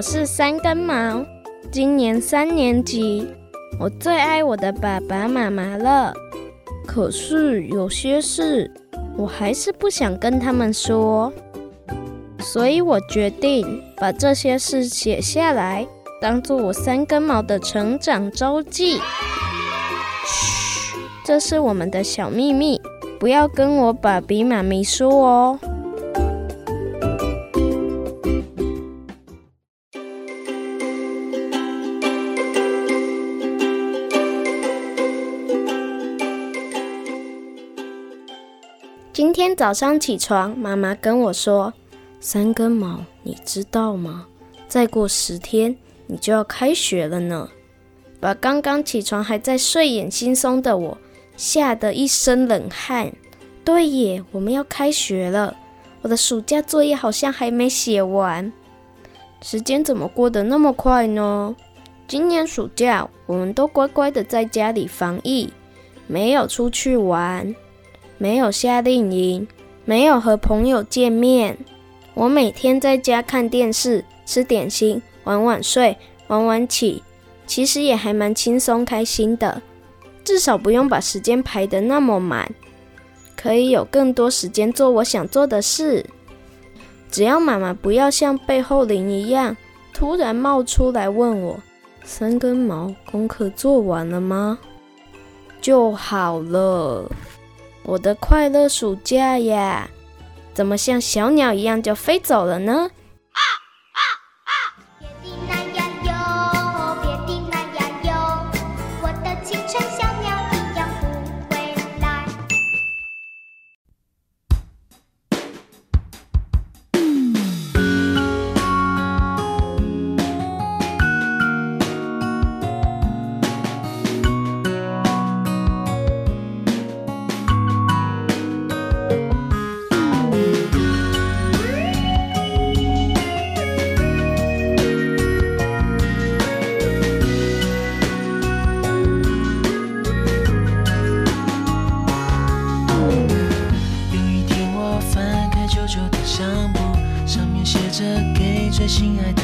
我是三根毛，今年三年级。我最爱我的爸爸妈妈了，可是有些事我还是不想跟他们说，所以我决定把这些事写下来，当做我三根毛的成长周记。嘘，这是我们的小秘密，不要跟我爸比妈咪说哦。今天早上起床，妈妈跟我说：“三根毛，你知道吗？再过十天你就要开学了呢。”把刚刚起床还在睡眼惺忪的我吓得一身冷汗。对耶，我们要开学了。我的暑假作业好像还没写完。时间怎么过得那么快呢？今年暑假我们都乖乖的在家里防疫，没有出去玩。没有夏令营，没有和朋友见面。我每天在家看电视、吃点心、晚晚睡、晚晚起，其实也还蛮轻松开心的。至少不用把时间排得那么满，可以有更多时间做我想做的事。只要妈妈不要像背后灵一样，突然冒出来问我：“三根毛，功课做完了吗？”就好了。我的快乐暑假呀，怎么像小鸟一样就飞走了呢？tinha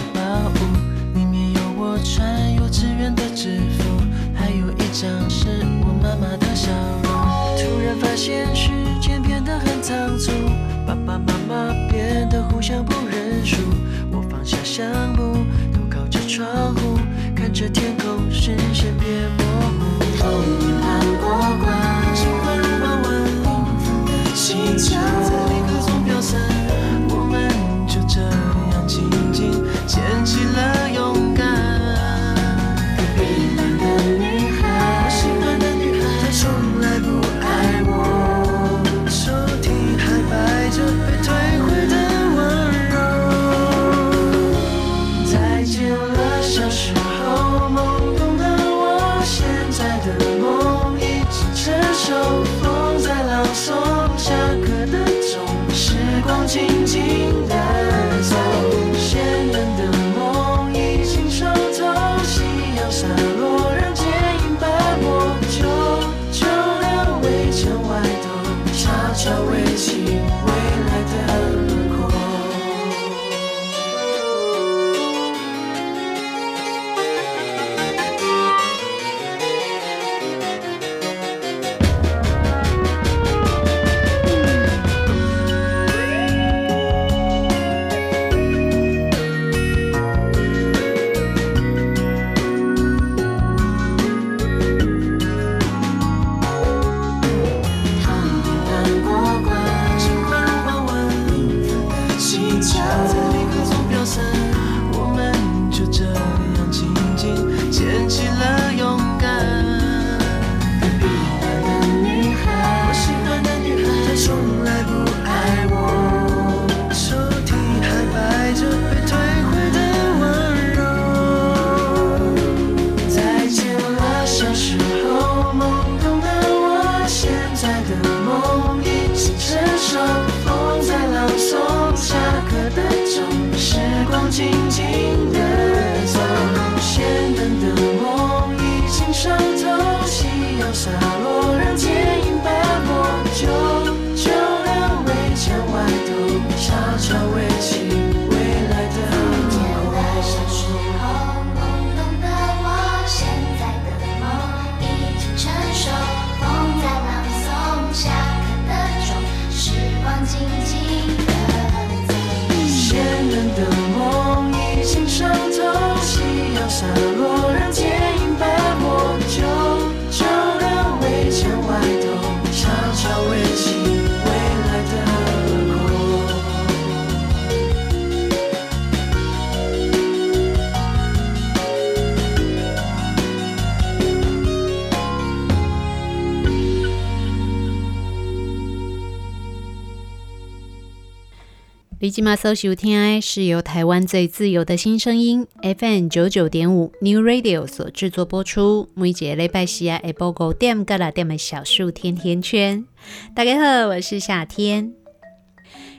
你今嘛搜收听的是由台湾最自由的新声音 FM 九九点五 New Radio 所制作播出。每节礼拜四啊，下播五点到六点的小树甜甜圈。大家好，我是夏天。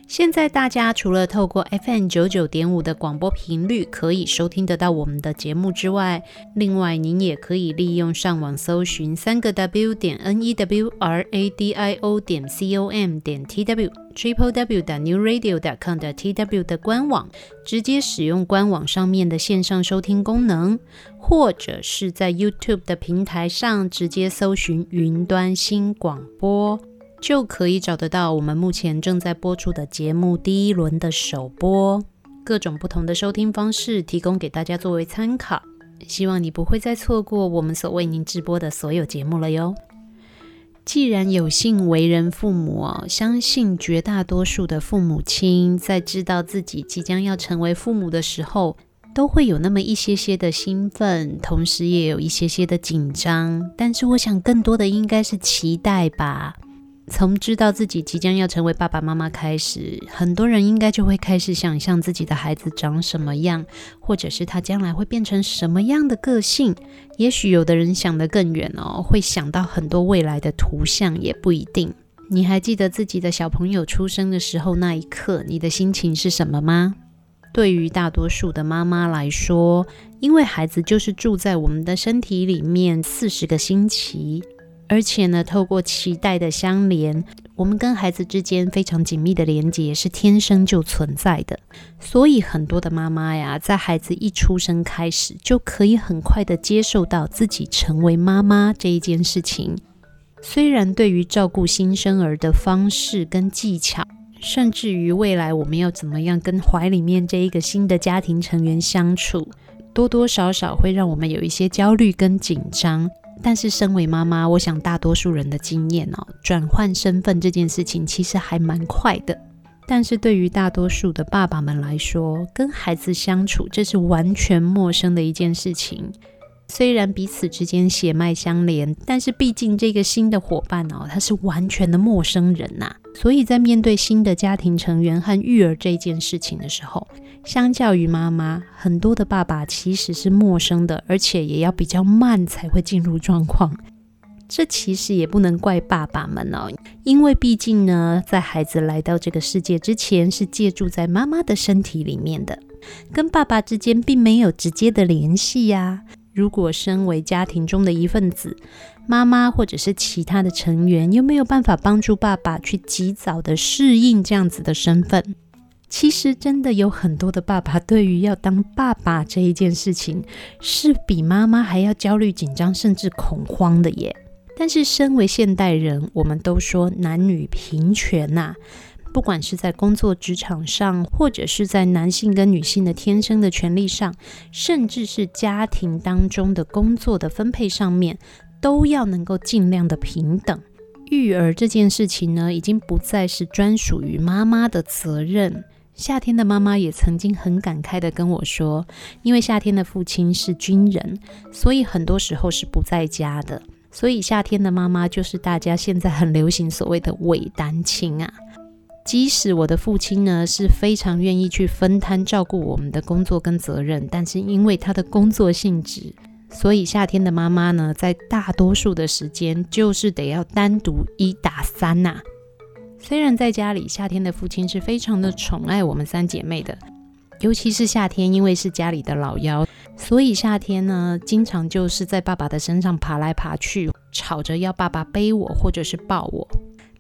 现在大家除了透过 FM 九九点五的广播频率可以收听得到我们的节目之外，另外您也可以利用上网搜寻三个 W 点 N E W R A D I O 点 C O M 点 T W Triple W 点 New Radio 点 com 的 T W 的官网，直接使用官网上面的线上收听功能，或者是在 YouTube 的平台上直接搜寻云端新广播。就可以找得到我们目前正在播出的节目第一轮的首播，各种不同的收听方式提供给大家作为参考。希望你不会再错过我们所为您直播的所有节目了哟。既然有幸为人父母，相信绝大多数的父母亲在知道自己即将要成为父母的时候，都会有那么一些些的兴奋，同时也有一些些的紧张。但是我想，更多的应该是期待吧。从知道自己即将要成为爸爸妈妈开始，很多人应该就会开始想象自己的孩子长什么样，或者是他将来会变成什么样的个性。也许有的人想得更远哦，会想到很多未来的图像，也不一定。你还记得自己的小朋友出生的时候那一刻，你的心情是什么吗？对于大多数的妈妈来说，因为孩子就是住在我们的身体里面四十个星期。而且呢，透过脐带的相连，我们跟孩子之间非常紧密的连接是天生就存在的。所以很多的妈妈呀，在孩子一出生开始，就可以很快的接受到自己成为妈妈这一件事情。虽然对于照顾新生儿的方式跟技巧，甚至于未来我们要怎么样跟怀里面这一个新的家庭成员相处，多多少少会让我们有一些焦虑跟紧张。但是，身为妈妈，我想大多数人的经验哦，转换身份这件事情其实还蛮快的。但是对于大多数的爸爸们来说，跟孩子相处，这是完全陌生的一件事情。虽然彼此之间血脉相连，但是毕竟这个新的伙伴哦，他是完全的陌生人呐。所以在面对新的家庭成员和育儿这件事情的时候，相较于妈妈，很多的爸爸其实是陌生的，而且也要比较慢才会进入状况。这其实也不能怪爸爸们哦，因为毕竟呢，在孩子来到这个世界之前，是借住在妈妈的身体里面的，跟爸爸之间并没有直接的联系呀。如果身为家庭中的一份子，妈妈或者是其他的成员，又没有办法帮助爸爸去及早的适应这样子的身份。其实真的有很多的爸爸，对于要当爸爸这一件事情，是比妈妈还要焦虑、紧张，甚至恐慌的耶。但是身为现代人，我们都说男女平权呐，不管是在工作职场上，或者是在男性跟女性的天生的权利上，甚至是家庭当中的工作的分配上面，都要能够尽量的平等。育儿这件事情呢，已经不再是专属于妈妈的责任。夏天的妈妈也曾经很感慨地跟我说，因为夏天的父亲是军人，所以很多时候是不在家的，所以夏天的妈妈就是大家现在很流行所谓的伪单亲啊。即使我的父亲呢是非常愿意去分摊照顾我们的工作跟责任，但是因为他的工作性质，所以夏天的妈妈呢在大多数的时间就是得要单独一打三呐、虽然在家里，夏天的父亲是非常的宠爱我们三姐妹的，尤其是夏天，因为是家里的老幺，所以夏天呢，经常就是在爸爸的身上爬来爬去，吵着要爸爸背我或者是抱我。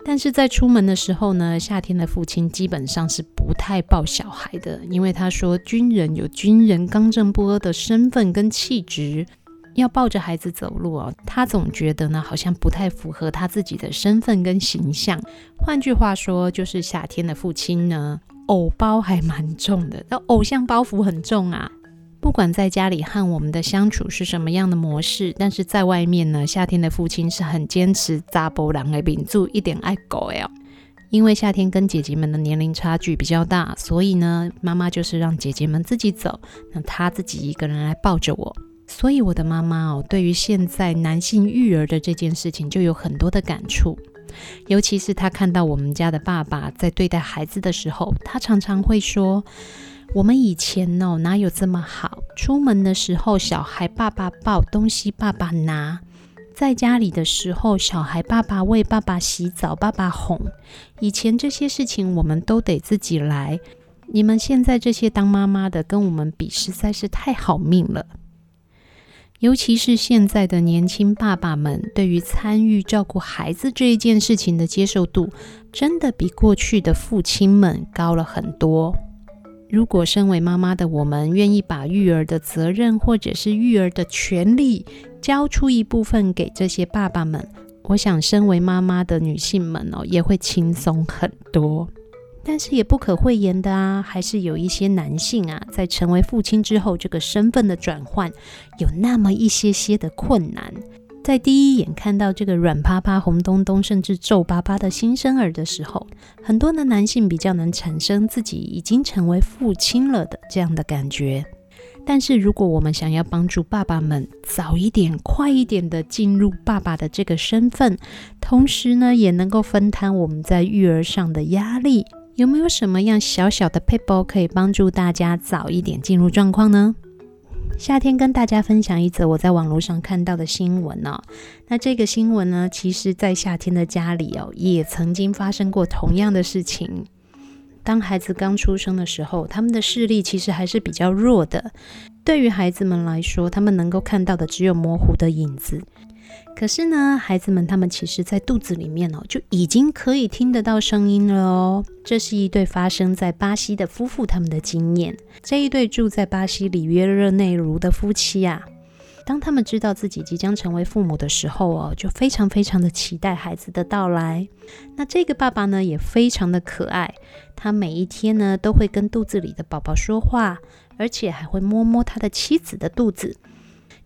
但是在出门的时候呢，夏天的父亲基本上是不太抱小孩的，因为他说军人有军人刚正不阿的身份跟气质。要抱着孩子走路哦，他总觉得呢，好像不太符合他自己的身份跟形象。换句话说，就是夏天的父亲呢，偶包还蛮重的，那偶像包袱很重啊。不管在家里和我们的相处是什么样的模式，但是在外面呢，夏天的父亲是很坚持查甫人的秉住，一点爱狗哦。因为夏天跟姐姐们的年龄差距比较大，所以呢，妈妈就是让姐姐们自己走，那她自己一个人来抱着我。所以我的妈妈哦，对于现在男性育儿的这件事情就有很多的感触。尤其是他看到我们家的爸爸在对待孩子的时候，他常常会说：“我们以前哦，哪有这么好？出门的时候，小孩爸爸抱，东西爸爸拿；在家里的时候，小孩爸爸喂，爸爸洗澡，爸爸哄。以前这些事情我们都得自己来。你们现在这些当妈妈的，跟我们比，实在是太好命了。”尤其是现在的年轻爸爸们，对于参与照顾孩子这一件事情的接受度，真的比过去的父亲们高了很多。如果身为妈妈的我们愿意把育儿的责任或者是育儿的权利交出一部分给这些爸爸们，我想身为妈妈的女性们哦，也会轻松很多。但是也不可讳言的啊，还是有一些男性啊，在成为父亲之后，这个身份的转换有那么一些些的困难。在第一眼看到这个软趴趴、红咚咚，甚至皱巴巴的新生儿的时候，很多的男性比较能产生自己已经成为父亲了的这样的感觉。但是如果我们想要帮助爸爸们早一点、快一点的进入爸爸的这个身份，同时呢，也能够分摊我们在育儿上的压力。有没有什么样小小的撇步可以帮助大家早一点进入状况呢？夏天跟大家分享一则我在网络上看到的新闻哦。那这个新闻呢，其实在夏天的家里哦，也曾经发生过同样的事情。当孩子刚出生的时候，他们的视力其实还是比较弱的。对于孩子们来说，他们能够看到的只有模糊的影子。可是呢，孩子们他们其实，在肚子里面哦，就已经可以听得到声音了哦。这是一对发生在巴西的夫妇他们的经验。这一对住在巴西里约热内卢的夫妻啊，当他们知道自己即将成为父母的时候哦，就非常非常的期待孩子的到来。那这个爸爸呢，也非常的可爱，他每一天呢，都会跟肚子里的宝宝说话，而且还会摸摸他的妻子的肚子。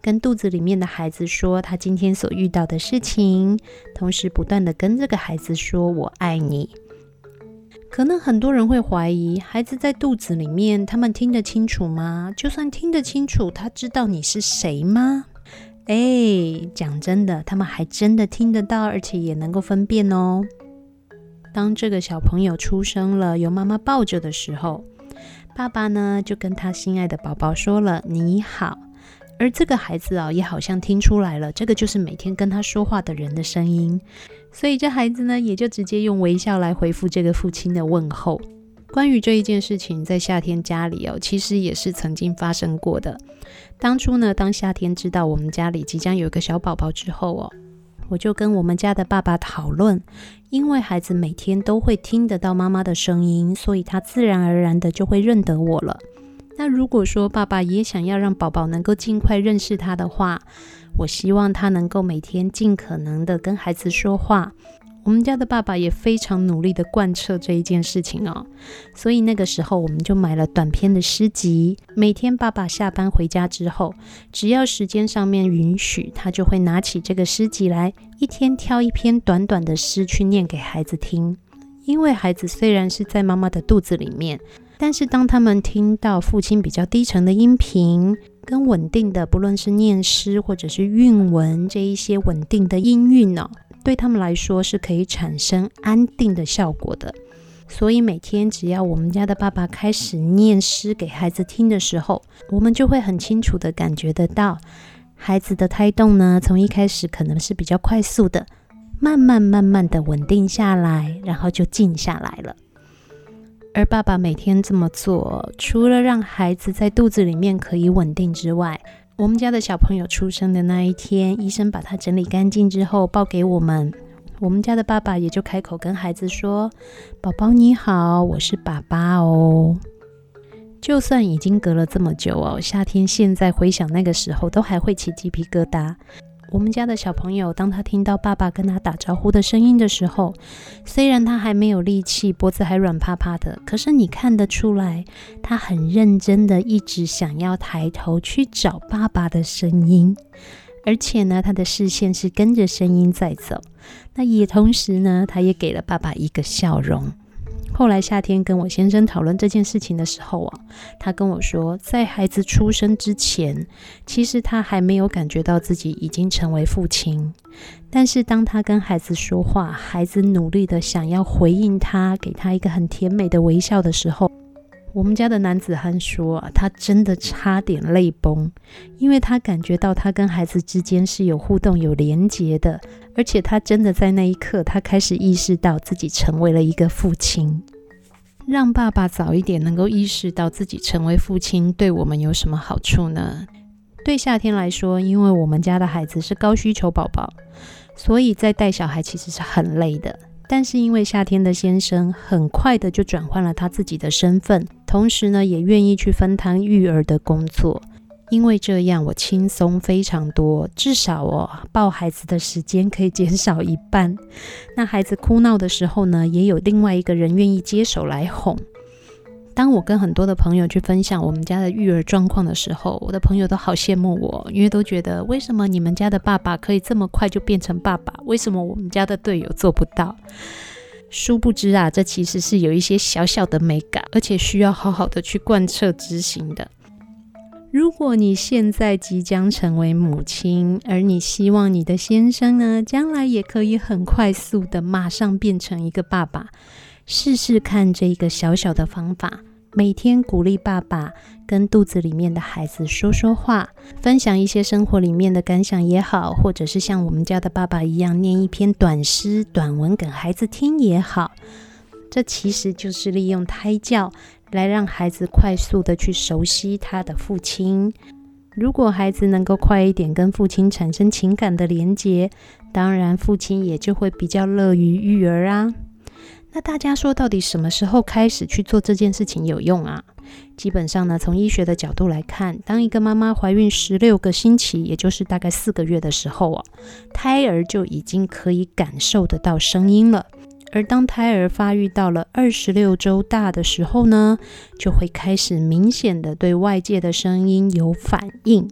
跟肚子里面的孩子说他今天所遇到的事情，同时不断地跟这个孩子说“我爱你”。可能很多人会怀疑，孩子在肚子里面，他们听得清楚吗？就算听得清楚，他知道你是谁吗？哎，讲真的，他们还真的听得到，而且也能够分辨哦。当这个小朋友出生了，有妈妈抱着的时候，爸爸呢就跟他心爱的宝宝说了“你好”。而这个孩子啊，也好像听出来了，这个就是每天跟他说话的人的声音，所以这孩子呢，也就直接用微笑来回复这个父亲的问候。关于这一件事情，在夏天家里哦，其实也是曾经发生过的。当初呢，当夏天知道我们家里即将有一个小宝宝之后哦，我就跟我们家的爸爸讨论，因为孩子每天都会听得到妈妈的声音，所以他自然而然的就会认得我了。那如果说爸爸也想要让宝宝能够尽快认识他的话，我希望他能够每天尽可能的跟孩子说话。我们家的爸爸也非常努力的贯彻这一件事情哦，所以那个时候我们就买了短篇的诗集。每天爸爸下班回家之后，只要时间上面允许，他就会拿起这个诗集来，一天挑一篇短短的诗去念给孩子听。因为孩子虽然是在妈妈的肚子里面。但是当他们听到父亲比较低沉的音频跟稳定的，不论是念诗或者是韵文这一些稳定的音韵呢，对他们来说是可以产生安定的效果的。所以每天只要我们家的爸爸开始念诗给孩子听的时候，我们就会很清楚地感觉得到，孩子的胎动呢，从一开始可能是比较快速的，慢慢慢慢的稳定下来，然后就静下来了。而爸爸每天这么做，除了让孩子在肚子里面可以稳定之外，我们家的小朋友出生的那一天，医生把他整理干净之后抱给我们，我们家的爸爸也就开口跟孩子说：“宝宝你好，我是爸爸哦。”就算已经隔了这么久哦，夏天现在回想那个时候，都还会起鸡皮疙瘩。我们家的小朋友，当他听到爸爸跟他打招呼的声音的时候，虽然他还没有力气，脖子还软趴趴的，可是你看得出来，他很认真的一直想要抬头去找爸爸的声音，而且呢，他的视线是跟着声音在走。那也同时呢，他也给了爸爸一个笑容。后来夏天跟我先生讨论这件事情的时候啊，他跟我说，在孩子出生之前，其实他还没有感觉到自己已经成为父亲。但是当他跟孩子说话，孩子努力的想要回应他，给他一个很甜美的微笑的时候，我们家的男子汉说，他真的差点泪崩，因为他感觉到他跟孩子之间是有互动、有连结的。而且他真的在那一刻，他开始意识到自己成为了一个父亲。让爸爸早一点能够意识到自己成为父亲，对我们有什么好处呢？对夏天来说，因为我们家的孩子是高需求宝宝，所以在带小孩其实是很累的。但是因为夏天的先生很快的就转换了他自己的身份，同时呢，也愿意去分摊育儿的工作。因为这样，我轻松非常多，至少哦，抱孩子的时间可以减少一半。那孩子哭闹的时候呢，也有另外一个人愿意接手来哄。当我跟很多的朋友去分享我们家的育儿状况的时候，我的朋友都好羡慕我，因为都觉得为什么你们家的爸爸可以这么快就变成爸爸，为什么我们家的队友做不到？殊不知啊，这其实是有一些小小的美感，而且需要好好的去贯彻执行的。如果你现在即将成为母亲，而你希望你的先生呢，将来也可以很快速的马上变成一个爸爸，试试看这一个小小的方法，每天鼓励爸爸跟肚子里面的孩子说说话，分享一些生活里面的感想也好，或者是像我们家的爸爸一样念一篇短诗、短文给孩子听也好，这其实就是利用胎教。来让孩子快速的去熟悉他的父亲。如果孩子能够快一点跟父亲产生情感的连结，当然父亲也就会比较乐于育儿啊。那大家说，到底什么时候开始去做这件事情有用啊？基本上呢，从医学的角度来看，当一个妈妈怀孕十六个星期，也就是大概四个月的时候啊，胎儿就已经可以感受得到声音了。而当胎儿发育到了二十六周大的时候呢，就会开始明显的对外界的声音有反应。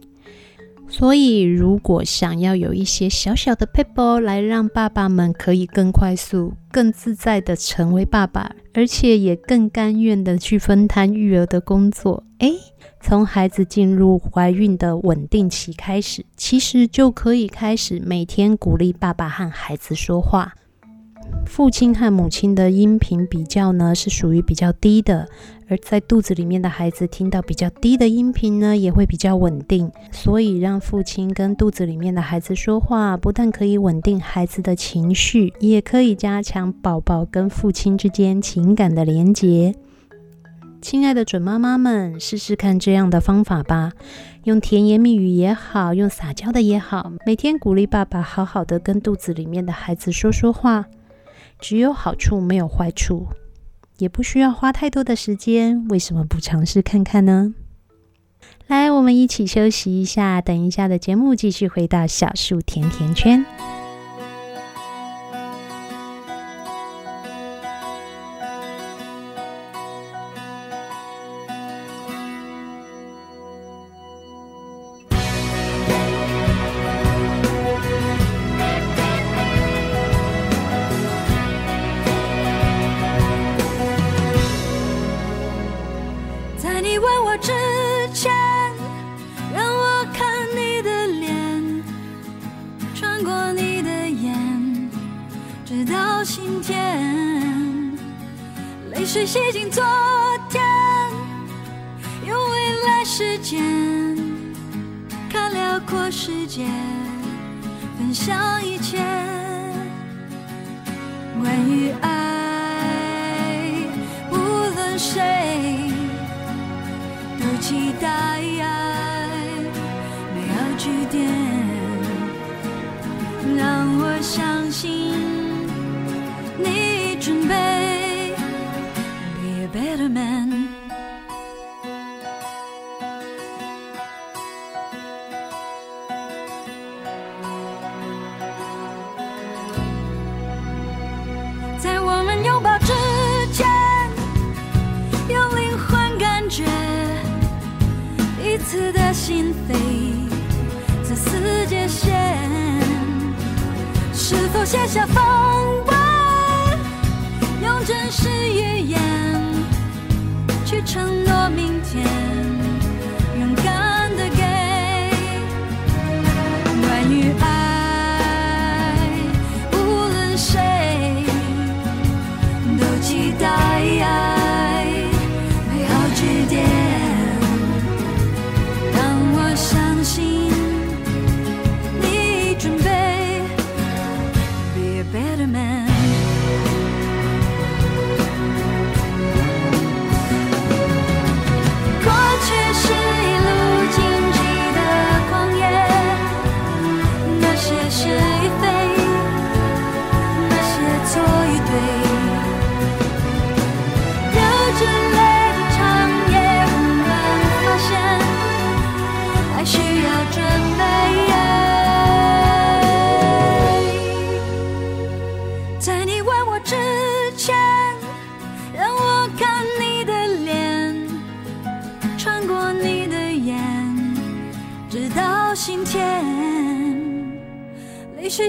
所以，如果想要有一些小小的撇步来让爸爸们可以更快速、更自在的成为爸爸，而且也更甘愿的去分摊育儿的工作，诶，从孩子进入怀孕的稳定期开始，其实就可以开始每天鼓励爸爸和孩子说话。父亲和母亲的音频比较呢，是属于比较低的，而在肚子里面的孩子听到比较低的音频呢，也会比较稳定。所以让父亲跟肚子里面的孩子说话，不但可以稳定孩子的情绪，也可以加强宝宝跟父亲之间情感的连结。亲爱的准妈妈们，试试看这样的方法吧，用甜言蜜语也好，用撒娇的也好，每天鼓励爸爸好好的跟肚子里面的孩子说说话。只有好处没有坏处，也不需要花太多的时间，为什么不尝试看看呢？来，我们一起休息一下，等一下的节目继续回到小树甜甜圈。心扉，在思界线，是否卸下防备，用真实语言去承诺明天？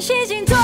洗净。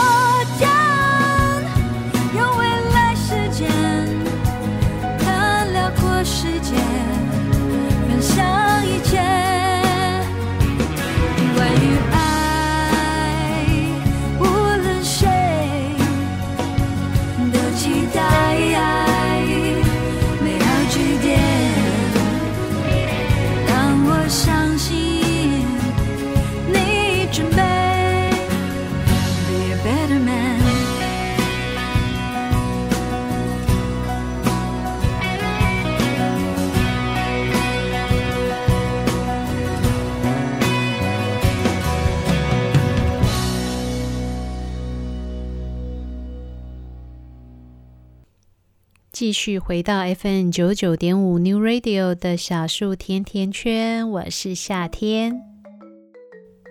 继续回到 FM 九九点五 New Radio 的小树甜甜圈，我是夏天。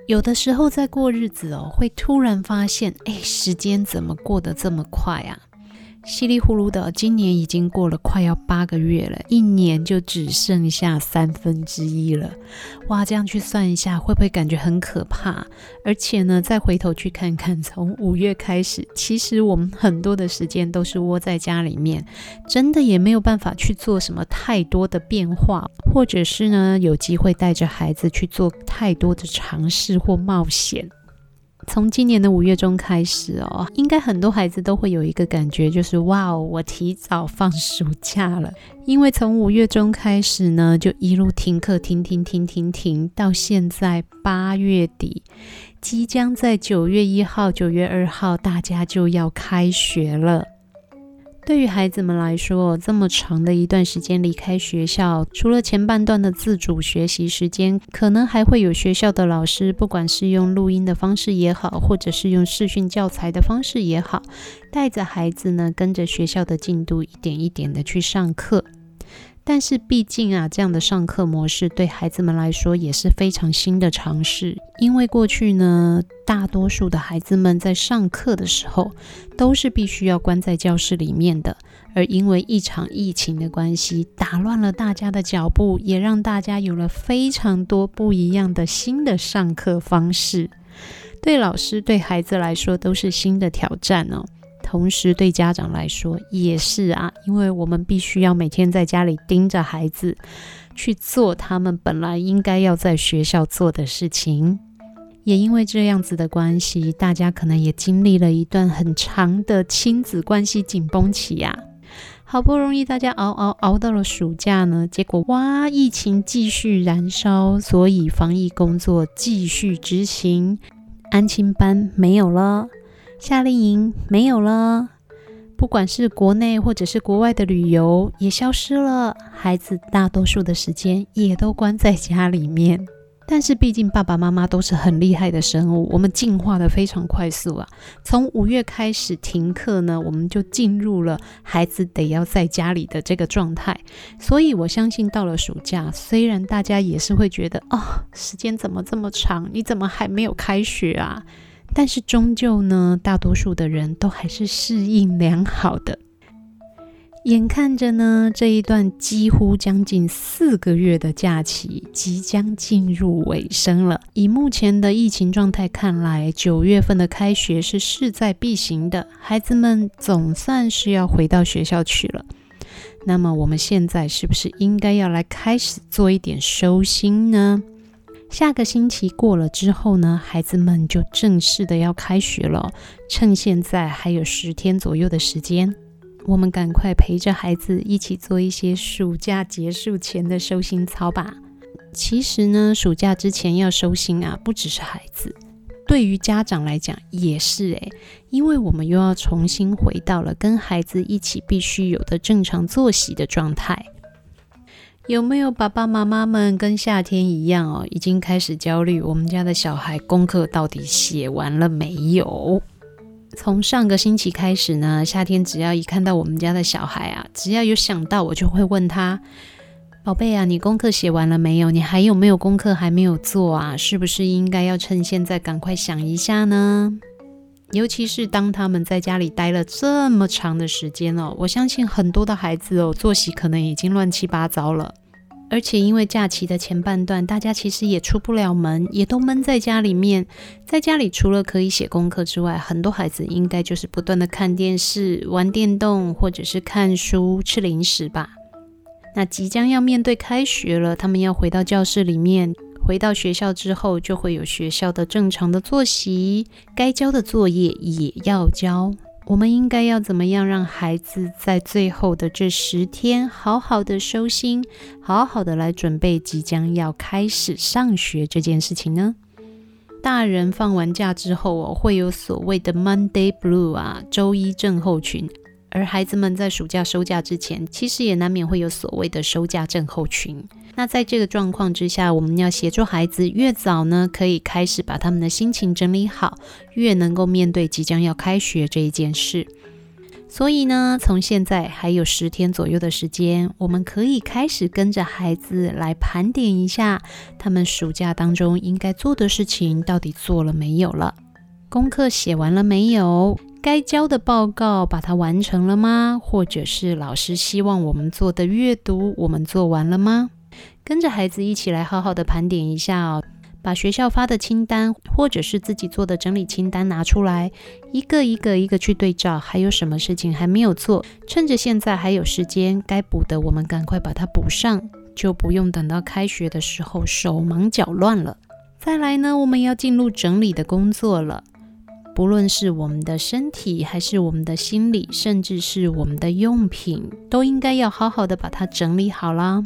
有的时候在过日子哦，会突然发现，哎，时间怎么过得这么快啊？稀里糊涂的，今年已经过了快要八个月了，一年就只剩下三分之一了。哇，这样去算一下，会不会感觉很可怕？而且呢，再回头去看看，从五月开始，其实我们很多的时间都是窝在家里面，真的也没有办法去做什么太多的变化，或者是呢，有机会带着孩子去做太多的尝试或冒险。从今年的五月中开始哦，应该很多孩子都会有一个感觉，就是哇哦，我提早放暑假了。因为从五月中开始呢，就一路停课，停停停停停，到现在八月底，即将在九月一号、九月二号，大家就要开学了。对于孩子们来说，这么长的一段时间离开学校，除了前半段的自主学习时间，可能还会有学校的老师，不管是用录音的方式也好，或者是用视讯教材的方式也好，带着孩子呢，跟着学校的进度一点一点的去上课。但是毕竟啊，这样的上课模式对孩子们来说也是非常新的尝试。因为过去呢，大多数的孩子们在上课的时候都是必须要关在教室里面的，而因为一场疫情的关系，打乱了大家的脚步，也让大家有了非常多不一样的新的上课方式。对老师、对孩子来说都是新的挑战哦。同时，对家长来说也是啊，因为我们必须要每天在家里盯着孩子，去做他们本来应该要在学校做的事情。也因为这样子的关系，大家可能也经历了一段很长的亲子关系紧绷期呀。好不容易大家熬熬熬到了暑假呢，结果哇，疫情继续燃烧，所以防疫工作继续执行，安亲班没有了。夏令营没有了，不管是国内或者是国外的旅游也消失了，孩子大多数的时间也都关在家里面。但是毕竟爸爸妈妈都是很厉害的生物，我们进化得非常快速啊。从五月开始停课呢，我们就进入了孩子得要在家里的这个状态。所以我相信到了暑假，虽然大家也是会觉得哦，时间怎么这么长？你怎么还没有开学啊？但是终究呢，大多数的人都还是适应良好的，眼看着呢，这一段几乎将近四个月的假期即将进入尾声了。以目前的疫情状态看来，九月份的开学是势在必行的，孩子们总算是要回到学校去了。那么，我们现在是不是应该要来开始做一点收心呢？下个星期过了之后呢，孩子们就正式的要开学了。趁现在还有十天左右的时间。我们赶快陪着孩子一起做一些暑假结束前的收心操吧。其实呢，暑假之前要收心啊，不只是孩子，对于家长来讲也是诶，因为我们又要重新回到了跟孩子一起必须有的正常作息的状态。有没有爸爸妈妈们跟夏天一样哦，已经开始焦虑，我们家的小孩功课到底写完了没有？从上个星期开始呢，夏天只要一看到我们家的小孩啊，只要有想到，我就会问他：“宝贝啊，你功课写完了没有？你还有没有功课还没有做啊？是不是应该要趁现在赶快想一下呢？”尤其是当他们在家里待了这么长的时间哦，我相信很多的孩子哦，作息可能已经乱七八糟了。而且因为假期的前半段，大家其实也出不了门，也都闷在家里面。在家里除了可以写功课之外，很多孩子应该就是不断的看电视、玩电动，或者是看书、吃零食吧。那即将要面对开学了，他们要回到教室里面，回到学校之后，就会有学校的正常的作息，该交的作业也要交。我们应该要怎么样让孩子在最后的这十天好好的收心，好好的来准备即将要开始上学这件事情呢？大人放完假之后哦，会有所谓的 Monday Blue 啊，周一症候群。而孩子们在暑假收假之前，其实也难免会有所谓的收假症候群。那在这个状况之下，我们要协助孩子越早呢，可以开始把他们的心情整理好，越能够面对即将要开学这一件事。所以呢，从现在还有十天左右的时间，我们可以开始跟着孩子来盘点一下，他们暑假当中应该做的事情到底做了没有了？功课写完了没有？该交的报告把它完成了吗？或者是老师希望我们做的阅读，我们做完了吗？跟着孩子一起来好好的盘点一下哦，把学校发的清单或者是自己做的整理清单拿出来，一个一个一个去对照，还有什么事情还没有做？趁着现在还有时间，该补的我们赶快把它补上，就不用等到开学的时候手忙脚乱了。再来呢，我们要进入整理的工作了。不论是我们的身体，还是我们的心理，甚至是我们的用品，都应该要好好的把它整理好啦。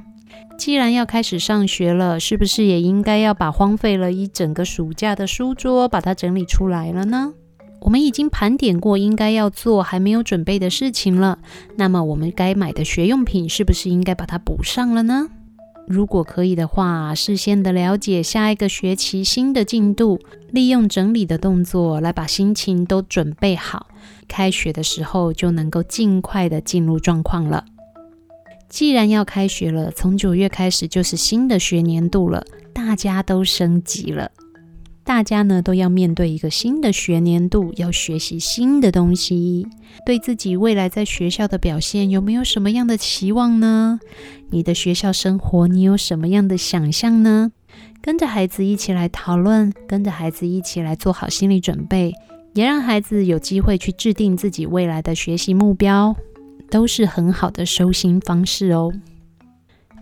既然要开始上学了，是不是也应该要把荒废了一整个暑假的书桌把它整理出来了呢？我们已经盘点过应该要做还没有准备的事情了，那么我们该买的学用品是不是应该把它补上了呢？如果可以的话，事先的了解下一个学期新的进度，利用整理的动作来把心情都准备好，开学的时候就能够尽快的进入状况了。既然要开学了，从九月开始就是新的学年度了，大家都升级了。大家呢都要面对一个新的学年度，要学习新的东西。对自己未来在学校的表现有没有什么样的期望呢？你的学校生活你有什么样的想象呢？跟着孩子一起来讨论，跟着孩子一起来做好心理准备，也让孩子有机会去制定自己未来的学习目标，都是很好的收心方式哦。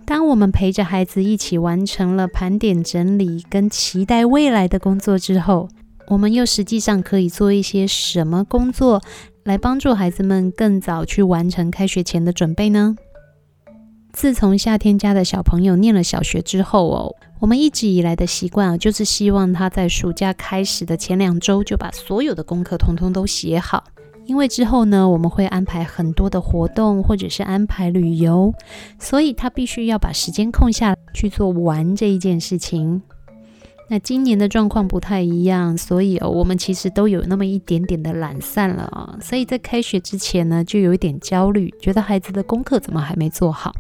当我们陪着孩子一起完成了盘点整理跟期待未来的工作之后，我们又实际上可以做一些什么工作来帮助孩子们更早去完成开学前的准备呢？自从夏天家的小朋友念了小学之后哦，我们一直以来的习惯啊，就是希望他在暑假开始的前两周就把所有的功课统统都写好。因为之后呢，我们会安排很多的活动，或者是安排旅游，所以他必须要把时间空下去做玩这一件事情。那今年的状况不太一样，所以哦，我们其实都有那么一点点的懒散了啊。所以在开学之前呢，就有一点焦虑，觉得孩子的功课怎么还没做好。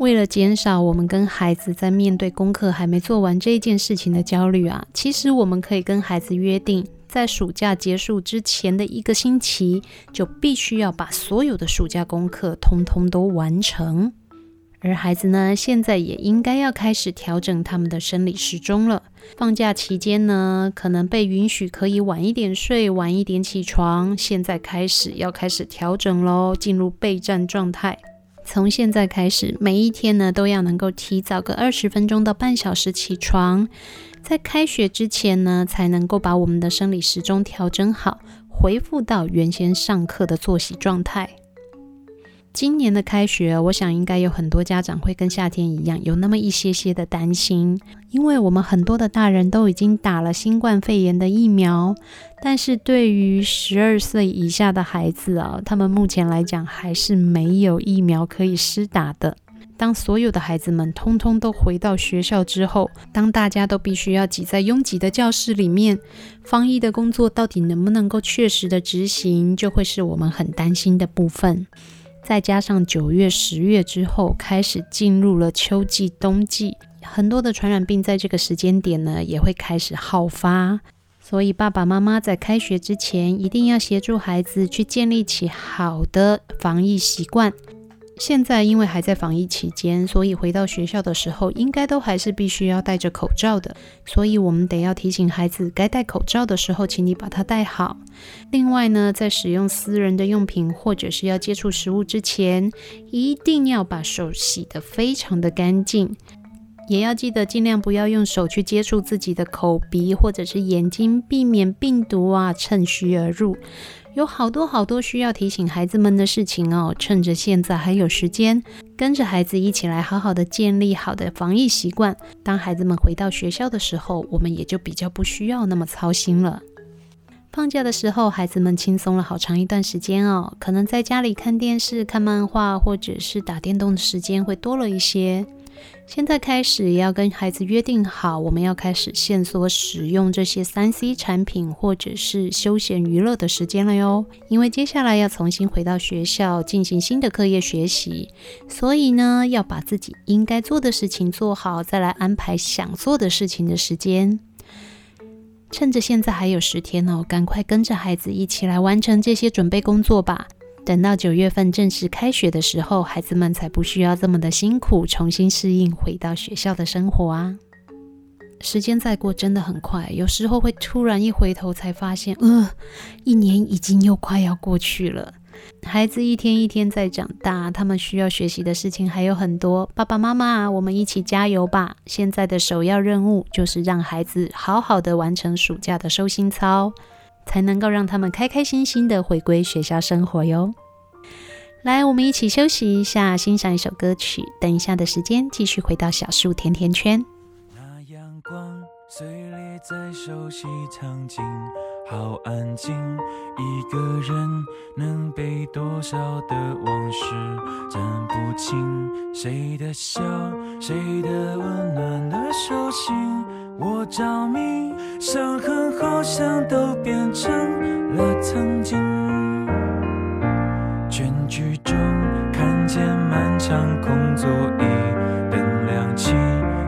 为了减少我们跟孩子在面对功课还没做完这一件事情的焦虑啊，其实我们可以跟孩子约定。在暑假结束之前的一个星期，就必须要把所有的暑假功课通通都完成。而孩子呢，现在也应该要开始调整他们的生理时钟了。放假期间呢，可能被允许可以晚一点睡，晚一点起床。现在开始要开始调整喽，进入备战状态。从现在开始，每一天呢，都要能够提早个二十分钟到半小时起床。在开学之前呢，才能够把我们的生理时钟调整好，恢复到原先上课的作息状态。今年的开学，我想应该有很多家长会跟夏天一样，有那么一些些的担心，因为我们很多的大人都已经打了新冠肺炎的疫苗，但是对于十二岁以下的孩子啊，他们目前来讲还是没有疫苗可以施打的。当所有的孩子们通通都回到学校之后，当大家都必须要挤在拥挤的教室里面，防疫的工作到底能不能够确实的执行，就会是我们很担心的部分。再加上九月、十月之后开始进入了秋季、冬季，很多的传染病在这个时间点呢也会开始好发，所以爸爸妈妈在开学之前一定要协助孩子去建立起好的防疫习惯。现在因为还在防疫期间，所以回到学校的时候，应该都还是必须要戴着口罩的。所以我们得要提醒孩子，该戴口罩的时候，请你把它戴好。另外呢，在使用私人的用品或者是要接触食物之前，一定要把手洗得非常的干净，也要记得尽量不要用手去接触自己的口鼻或者是眼睛，避免病毒啊趁虚而入。有好多好多需要提醒孩子们的事情哦，趁着现在还有时间，跟着孩子一起来好好的建立好的防疫习惯。当孩子们回到学校的时候，我们也就比较不需要那么操心了。放假的时候，孩子们轻松了好长一段时间哦，可能在家里看电视、看漫画，或者是打电动的时间会多了一些。现在开始要跟孩子约定好，我们要开始限缩使用这些三 C 产品或者是休闲娱乐的时间了哟。因为接下来要重新回到学校进行新的课业学习，所以呢，要把自己应该做的事情做好，再来安排想做的事情的时间。趁着现在还有十天哦，赶快跟着孩子一起来完成这些准备工作吧。等到九月份正式开学的时候，孩子们才不需要这么的辛苦，重新适应回到学校的生活啊！时间再过真的很快，有时候会突然一回头才发现，呃，一年已经又快要过去了。孩子一天一天在长大，他们需要学习的事情还有很多。爸爸妈妈，我们一起加油吧！现在的首要任务就是让孩子好好的完成暑假的收心操。才能够让他们开开心心的回归学校生活哟。来，我们一起休息一下，欣赏一首歌曲。等一下的时间，继续回到小树甜甜圈。那阳光碎裂在熟悉场景，好安静。一个人能背多少的往事占不清？谁的笑，谁的温暖的手心。我着迷，伤痕好像都变成了曾经。全剧终，看见漫长空座椅，灯亮起，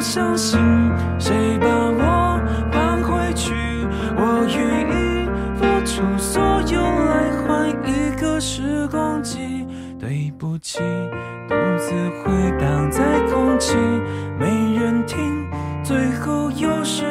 相信，谁把我放回去？我愿意付出所有来换一个时光机。对不起，独自回荡在空气，没人听。最后又是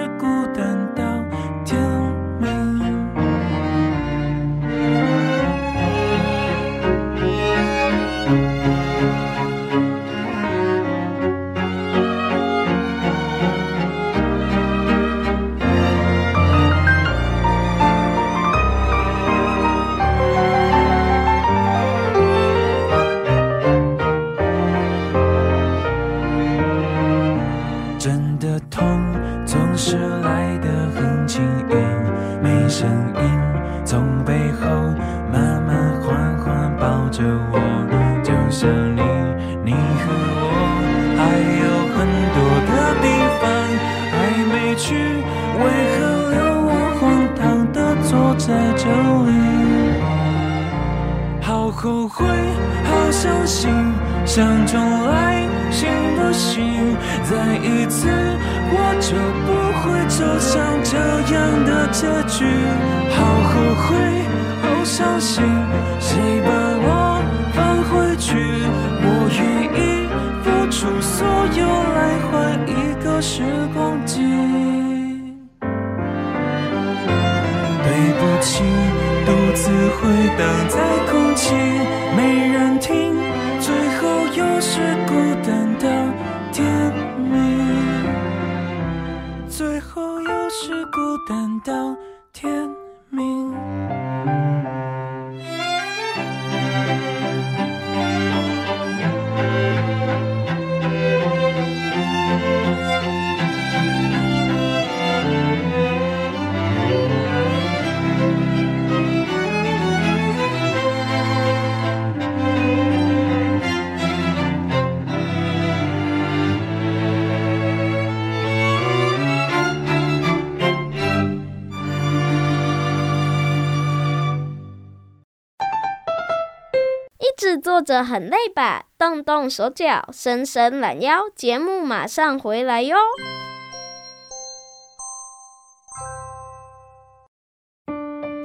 着很累吧？动动手脚，伸伸懒腰，节目马上回来哟！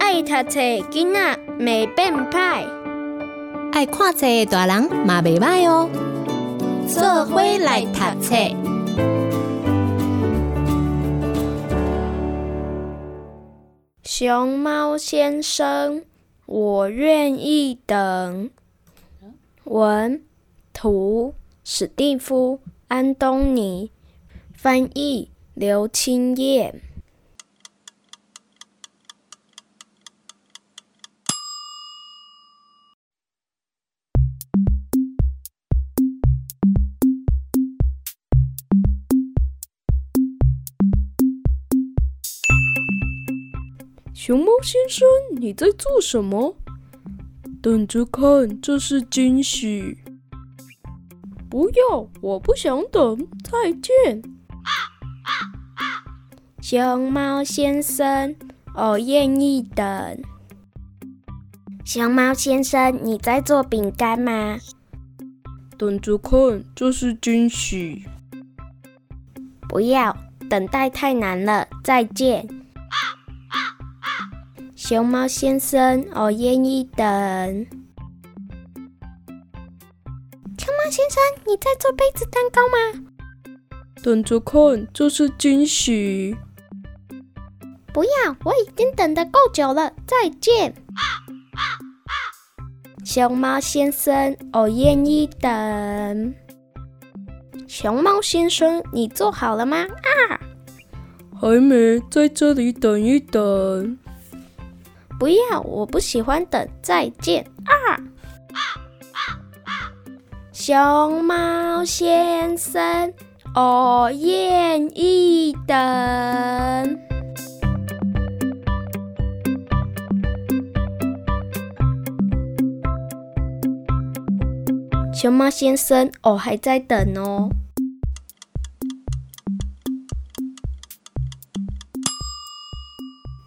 爱读册囡仔袂变歹，爱看册的大人嘛袂歹哦。做伙来读册。熊猫先生，我愿意等。文图史蒂夫·安东尼，翻译刘清彦。熊猫先生，你在做什么？等着看，这是惊喜！不要，我不想等。再见。熊猫先生，我愿意等。熊猫先生，你在做饼干吗？等着看，这是惊喜！不要，等待太难了。再见。熊猫先生，我愿意等。熊猫先生，你在做杯子蛋糕吗？等着看，这是惊喜！不要，我已经等得够久了。再见。熊猫先生，我愿意等。熊猫先生，你做好了吗？啊，还没，在这里等一等。不要，我不喜欢等。再见啊！熊猫先生，我愿意等。熊猫先生，我还在等哦。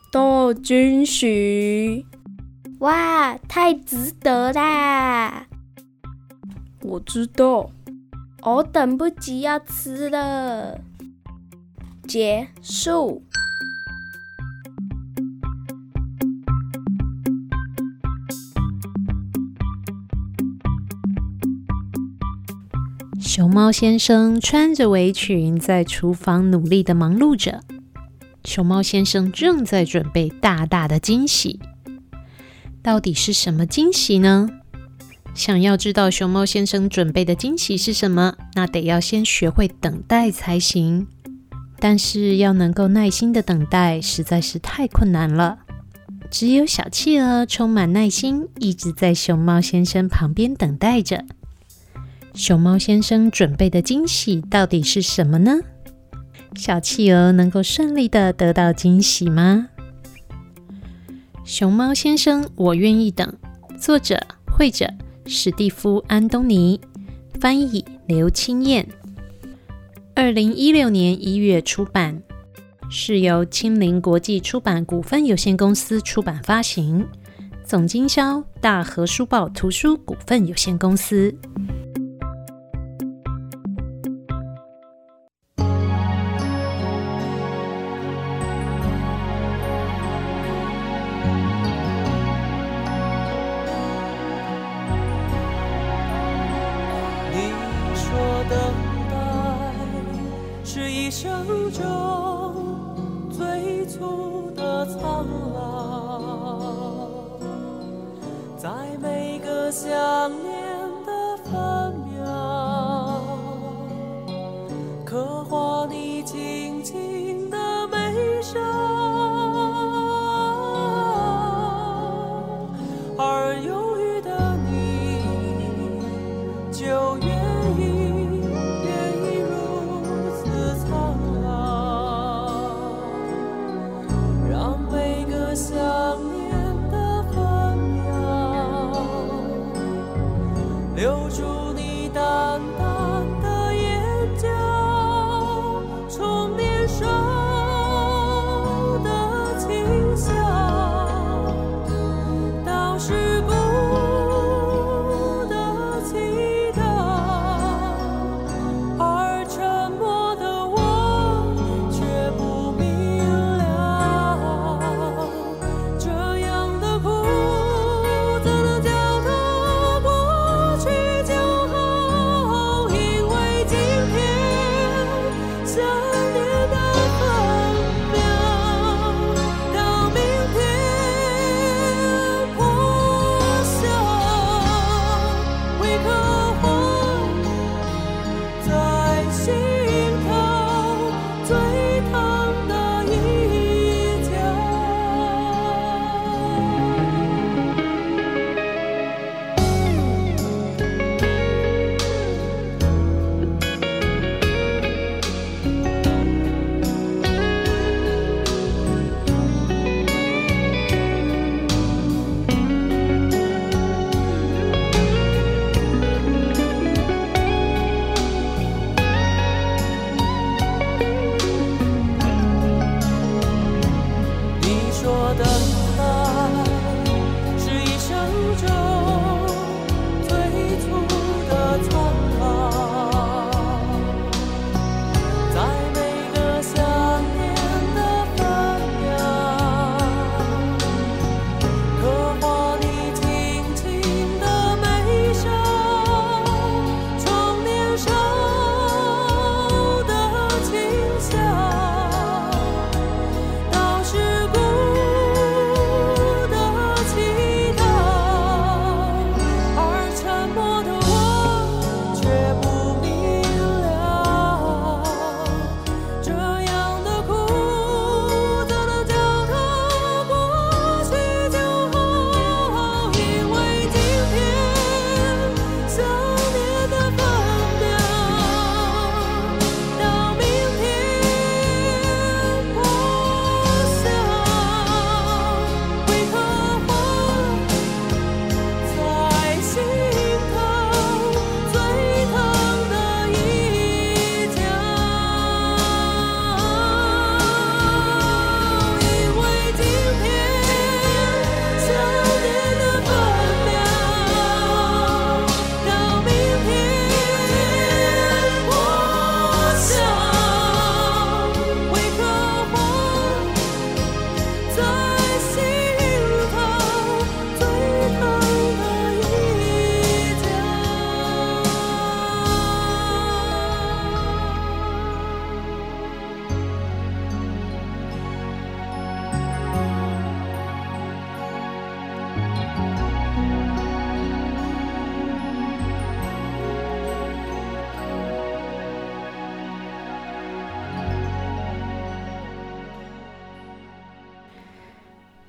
大惊喜！哇，太值得啦！我知道，我等不及要吃了。结束。熊猫先生穿着围裙，在厨房努力的忙碌着。熊猫先生正在准备大大的惊喜，到底是什么惊喜呢？想要知道熊猫先生准备的惊喜是什么，那得要先学会等待才行。但是要能够耐心的等待，实在是太困难了。只有小企鹅充满耐心，一直在熊猫先生旁边等待着。熊猫先生准备的惊喜到底是什么呢？小企鹅能够顺利的得到惊喜吗？熊猫先生，我愿意等。作者：绘者史蒂夫·安东尼，翻译：刘清燕。二零一六年一月出版，是由青林国际出版股份有限公司出版发行，总经销大和书报图书股份有限公司。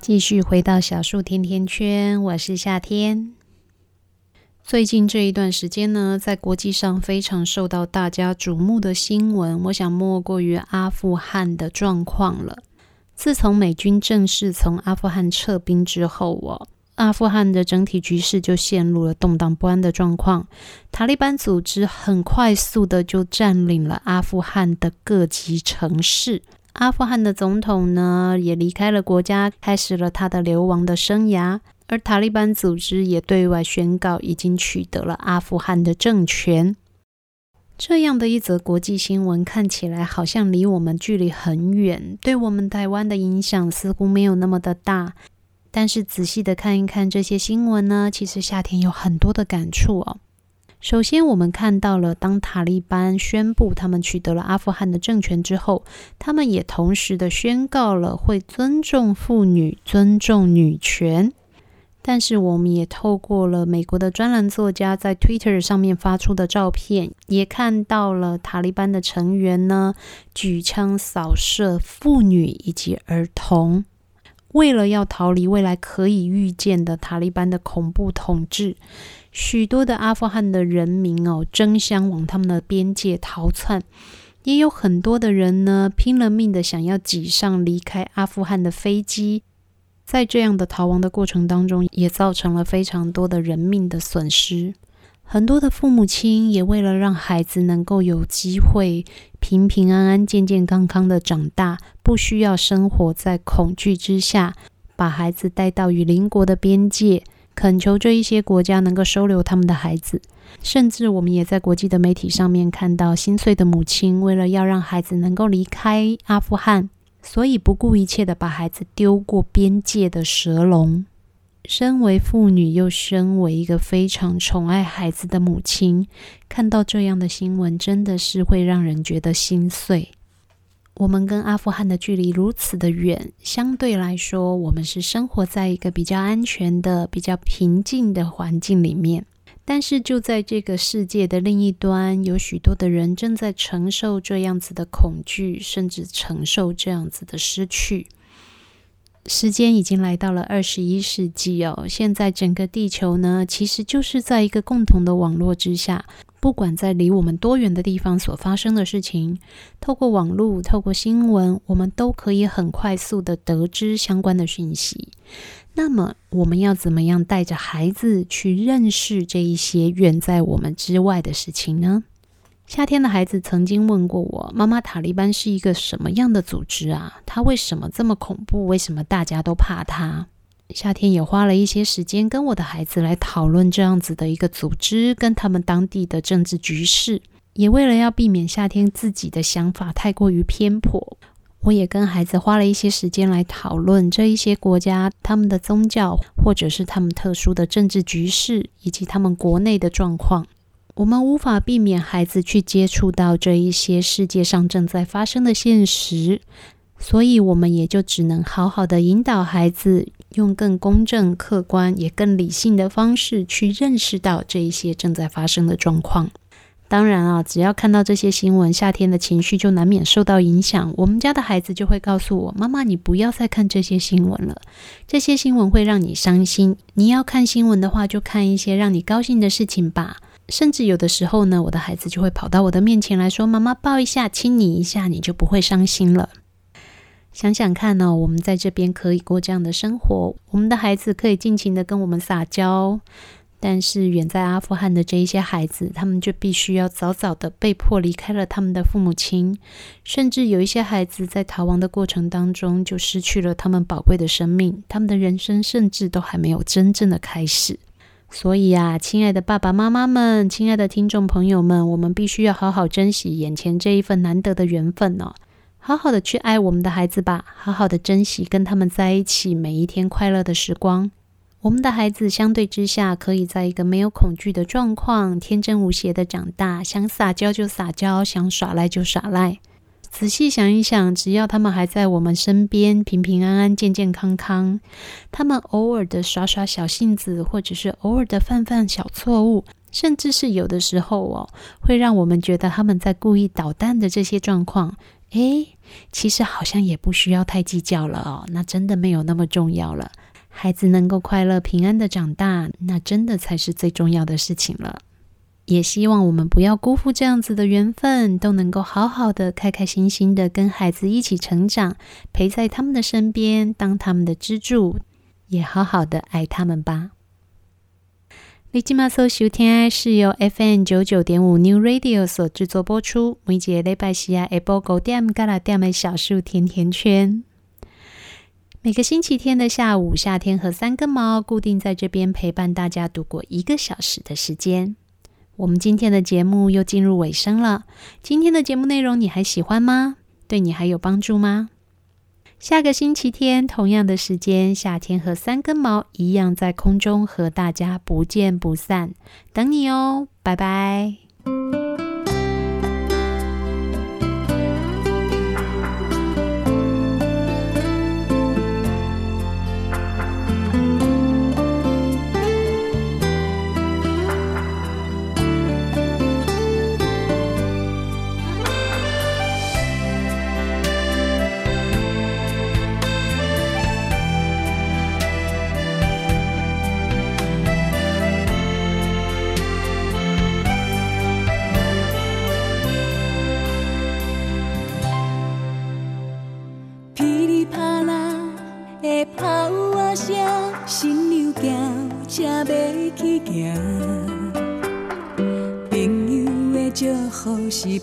继续回到小树甜甜圈，我是夏天。最近这一段时间呢，在国际上非常受到大家瞩目的新闻，我想莫过于阿富汗的状况了。自从美军正式从阿富汗撤兵之后，哦，阿富汗的整体局势就陷入了动荡不安的状况。塔利班组织很快速的就占领了阿富汗的各级城市。阿富汗的总统呢，也离开了国家，开始了他的流亡的生涯。而塔利班组织也对外宣告，已经取得了阿富汗的政权。这样的一则国际新闻，看起来好像离我们距离很远，对我们台湾的影响似乎没有那么的大。但是仔细的看一看这些新闻呢，其实夏天有很多的感触哦。首先，我们看到了，当塔利班宣布他们取得了阿富汗的政权之后，他们也同时的宣告了会尊重妇女、尊重女权。但是，我们也透过了美国的专栏作家在 Twitter 上面发出的照片，也看到了塔利班的成员呢，举枪扫射妇女以及儿童，为了要逃离未来可以预见的塔利班的恐怖统治。许多的阿富汗的人民哦，争相往他们的边界逃窜，也有很多的人呢，拼了命的想要挤上离开阿富汗的飞机。在这样的逃亡的过程当中，也造成了非常多的人命的损失。很多的父母亲也为了让孩子能够有机会平平安安、健健康康的长大，不需要生活在恐惧之下，把孩子带到与邻国的边界。恳求这一些国家能够收留他们的孩子，甚至我们也在国际的媒体上面看到心碎的母亲，为了要让孩子能够离开阿富汗，所以不顾一切的把孩子丢过边界的蛇笼。身为妇女，又身为一个非常宠爱孩子的母亲，看到这样的新闻，真的是会让人觉得心碎。我们跟阿富汗的距离如此的远，相对来说，我们是生活在一个比较安全的、比较平静的环境里面。但是，就在这个世界的另一端，有许多的人正在承受这样子的恐惧，甚至承受这样子的失去。时间已经来到了二十一世纪哦，现在整个地球呢，其实就是在一个共同的网络之下。不管在离我们多远的地方所发生的事情，透过网络、透过新闻，我们都可以很快速地得知相关的讯息。那么，我们要怎么样带着孩子去认识这一些远在我们之外的事情呢？夏天的孩子曾经问过我：“妈妈，塔利班是一个什么样的组织啊？他为什么这么恐怖？为什么大家都怕他？”夏天也花了一些时间跟我的孩子来讨论这样子的一个组织跟他们当地的政治局势，也为了要避免夏天自己的想法太过于偏颇，我也跟孩子花了一些时间来讨论这一些国家他们的宗教或者是他们特殊的政治局势以及他们国内的状况。我们无法避免孩子去接触到这一些世界上正在发生的现实。所以，我们也就只能好好的引导孩子，用更公正、客观也更理性的方式去认识到这一些正在发生的状况。当然啊，只要看到这些新闻，夏天的情绪就难免受到影响。我们家的孩子就会告诉我：“妈妈，你不要再看这些新闻了，这些新闻会让你伤心。你要看新闻的话，就看一些让你高兴的事情吧。”甚至有的时候呢，我的孩子就会跑到我的面前来说：“妈妈，抱一下，亲你一下，你就不会伤心了。”想想看呢、我们在这边可以过这样的生活，我们的孩子可以尽情的跟我们撒娇，但是远在阿富汗的这一些孩子，他们就必须要早早的被迫离开了他们的父母亲，甚至有一些孩子在逃亡的过程当中就失去了他们宝贵的生命，他们的人生甚至都还没有真正的开始。所以啊，亲爱的爸爸妈妈们，亲爱的听众朋友们，我们必须要好好珍惜眼前这一份难得的缘分哦。好好的去爱我们的孩子吧，好好的珍惜跟他们在一起每一天快乐的时光。我们的孩子相对之下，可以在一个没有恐惧的状况，天真无邪的长大，想撒娇就撒娇，想耍赖就耍赖。仔细想一想，只要他们还在我们身边，平平安安、健健康康，他们偶尔的耍耍小性子，或者是偶尔的犯犯小错误，甚至是有的时候哦，会让我们觉得他们在故意捣蛋的这些状况。诶，其实好像也不需要太计较了哦，那真的没有那么重要了。孩子能够快乐平安的长大，那真的才是最重要的事情了。也希望我们不要辜负这样子的缘分，都能够好好的、开开心心的跟孩子一起成长，陪在他们的身边，当他们的支柱，也好好的爱他们吧。你今麦所收听是由 FM 九九点五 New Radio 所制作播出，每节礼拜四下午九点到十点的小树甜甜圈。每个星期天的下午，夏天和三根毛固定在这边陪伴大家度过一个小时的时间。我们今天的节目又进入尾声了，今天的节目内容你还喜欢吗？对你还有帮助吗？下个星期天同样的时间，夏天和三根毛一样在空中和大家不见不散，等你哦，拜拜。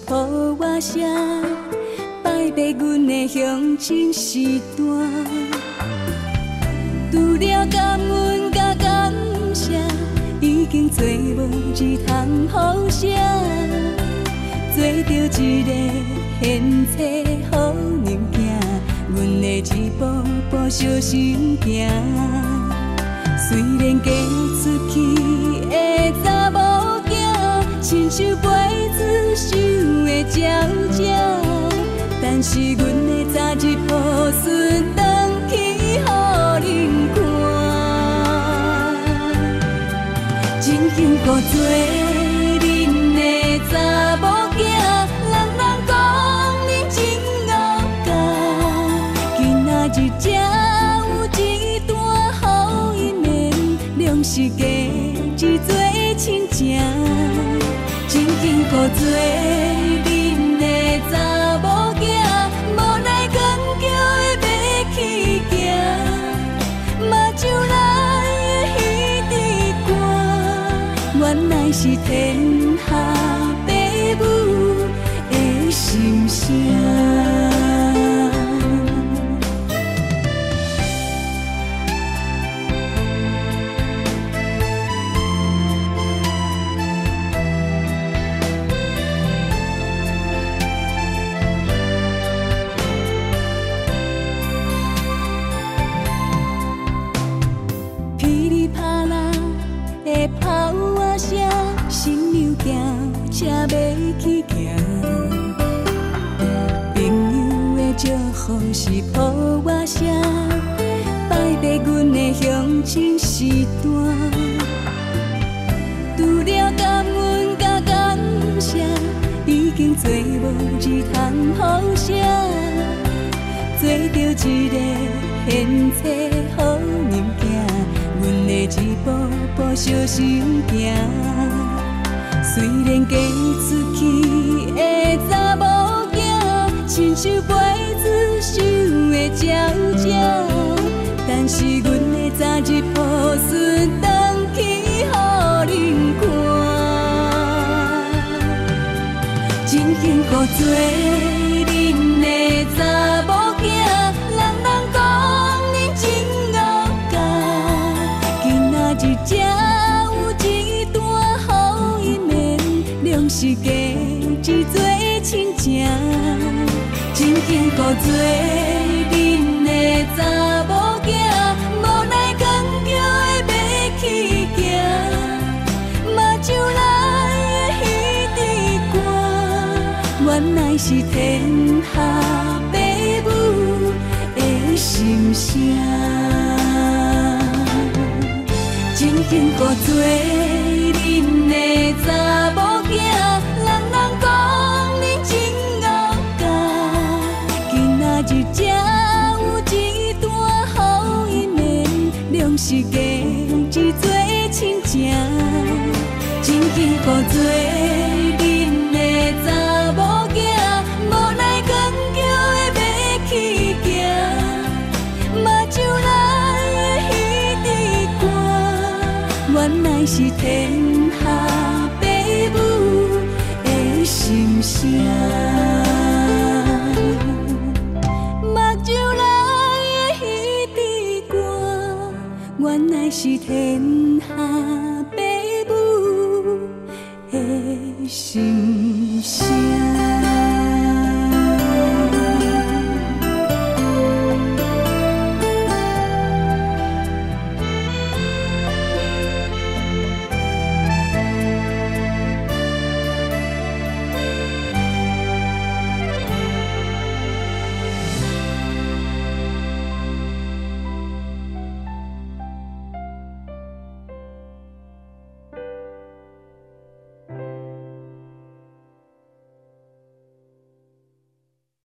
是抱我声，摆在阮的乡亲时段。除了感恩甲感谢，已经做无一通好声。做着一个献切好人囝，阮的一步步小心行。虽然嫁出去，亲像杯子。想的鸟鸟，但是阮的早日抱孙回去，予恁看，真幸福做是抱我声，摆在阮的乡亲时段。除了感恩甲感谢，已经做无一通好声。做着一个献切好人囝，阮的一步步小心行。虽然嫁出去的查某囝，亲像陪。想的鸟鸟，但是阮的早日抱孙回去，予恁看，真幸福做恁的查某囝，人人讲恁真恶教，今仔日才有一段好一面，拢是家己做亲情。真幸福做天下父母的心声。真幸福做恁的查某仔，人人讲恁真勇敢。今仔日才有一段好姻缘，两世界一做亲情。真幸福做。